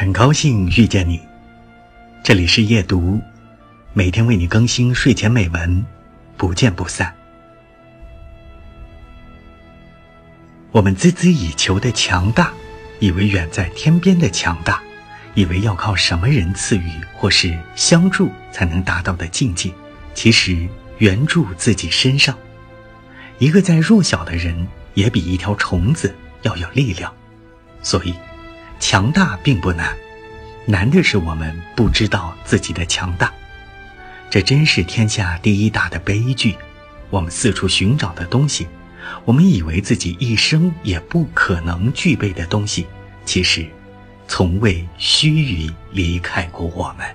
很高兴遇见你，这里是夜读，每天为你更新睡前美文，不见不散。我们孜孜以求的强大，以为远在天边的强大，以为要靠什么人赐予或是相助才能达到的境界，其实原住自己身上。一个再弱小的人，也比一条虫子要有力量，所以。强大并不难，难的是我们不知道自己的强大。这真是天下第一大的悲剧。我们四处寻找的东西，我们以为自己一生也不可能具备的东西，其实从未须臾离开过我们。